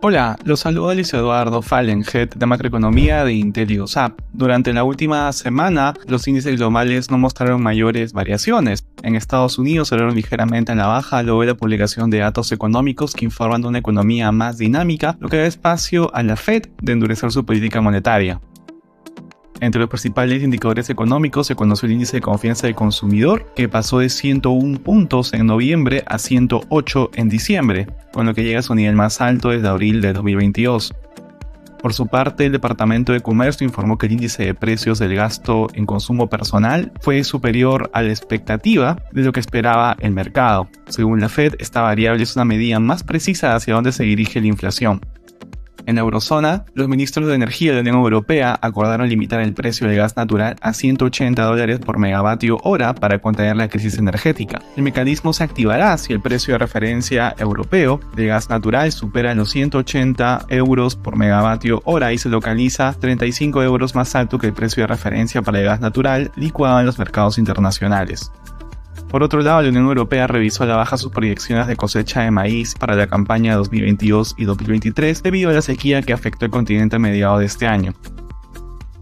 Hola, los saluda Luis Eduardo Fallen, Head de Macroeconomía de IntelioSAP. Durante la última semana, los índices globales no mostraron mayores variaciones. En Estados Unidos cerraron ligeramente en la baja luego de la publicación de datos económicos que informan de una economía más dinámica, lo que da espacio a la Fed de endurecer su política monetaria. Entre los principales indicadores económicos se conoció el índice de confianza del consumidor, que pasó de 101 puntos en noviembre a 108 en diciembre, con lo que llega a su nivel más alto desde abril de 2022. Por su parte, el Departamento de Comercio informó que el índice de precios del gasto en consumo personal fue superior a la expectativa de lo que esperaba el mercado. Según la Fed, esta variable es una medida más precisa hacia dónde se dirige la inflación. En la eurozona, los ministros de Energía de la Unión Europea acordaron limitar el precio del gas natural a 180 dólares por megavatio hora para contener la crisis energética. El mecanismo se activará si el precio de referencia europeo de gas natural supera los 180 euros por megavatio hora y se localiza 35 euros más alto que el precio de referencia para el gas natural licuado en los mercados internacionales. Por otro lado, la Unión Europea revisó a la baja sus proyecciones de cosecha de maíz para la campaña 2022 y 2023 debido a la sequía que afectó el continente a mediados de este año.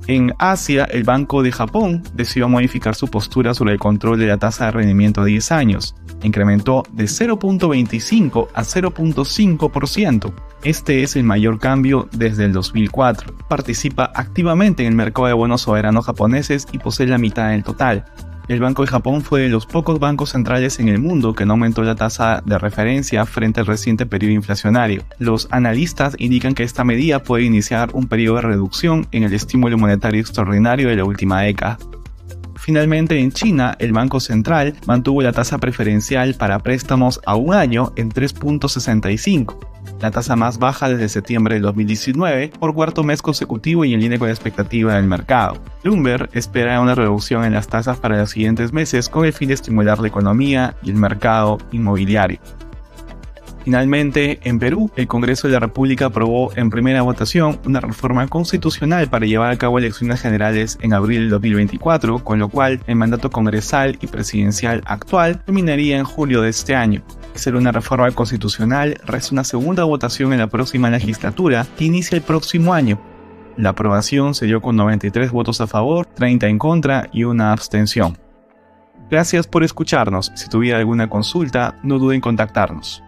En Asia, el Banco de Japón decidió modificar su postura sobre el control de la tasa de rendimiento a 10 años. Incrementó de 0.25 a 0.5%. Este es el mayor cambio desde el 2004. Participa activamente en el mercado de bonos soberanos japoneses y posee la mitad del total. El Banco de Japón fue de los pocos bancos centrales en el mundo que no aumentó la tasa de referencia frente al reciente periodo inflacionario. Los analistas indican que esta medida puede iniciar un periodo de reducción en el estímulo monetario extraordinario de la última década. Finalmente, en China, el Banco Central mantuvo la tasa preferencial para préstamos a un año en 3.65 la tasa más baja desde septiembre del 2019 por cuarto mes consecutivo y en línea con la expectativa del mercado. Bloomberg espera una reducción en las tasas para los siguientes meses con el fin de estimular la economía y el mercado inmobiliario. Finalmente, en Perú, el Congreso de la República aprobó en primera votación una reforma constitucional para llevar a cabo elecciones generales en abril del 2024, con lo cual el mandato congresal y presidencial actual terminaría en julio de este año. Ser una reforma constitucional resta una segunda votación en la próxima legislatura que inicia el próximo año. La aprobación se dio con 93 votos a favor, 30 en contra y una abstención. Gracias por escucharnos. Si tuviera alguna consulta, no duden en contactarnos.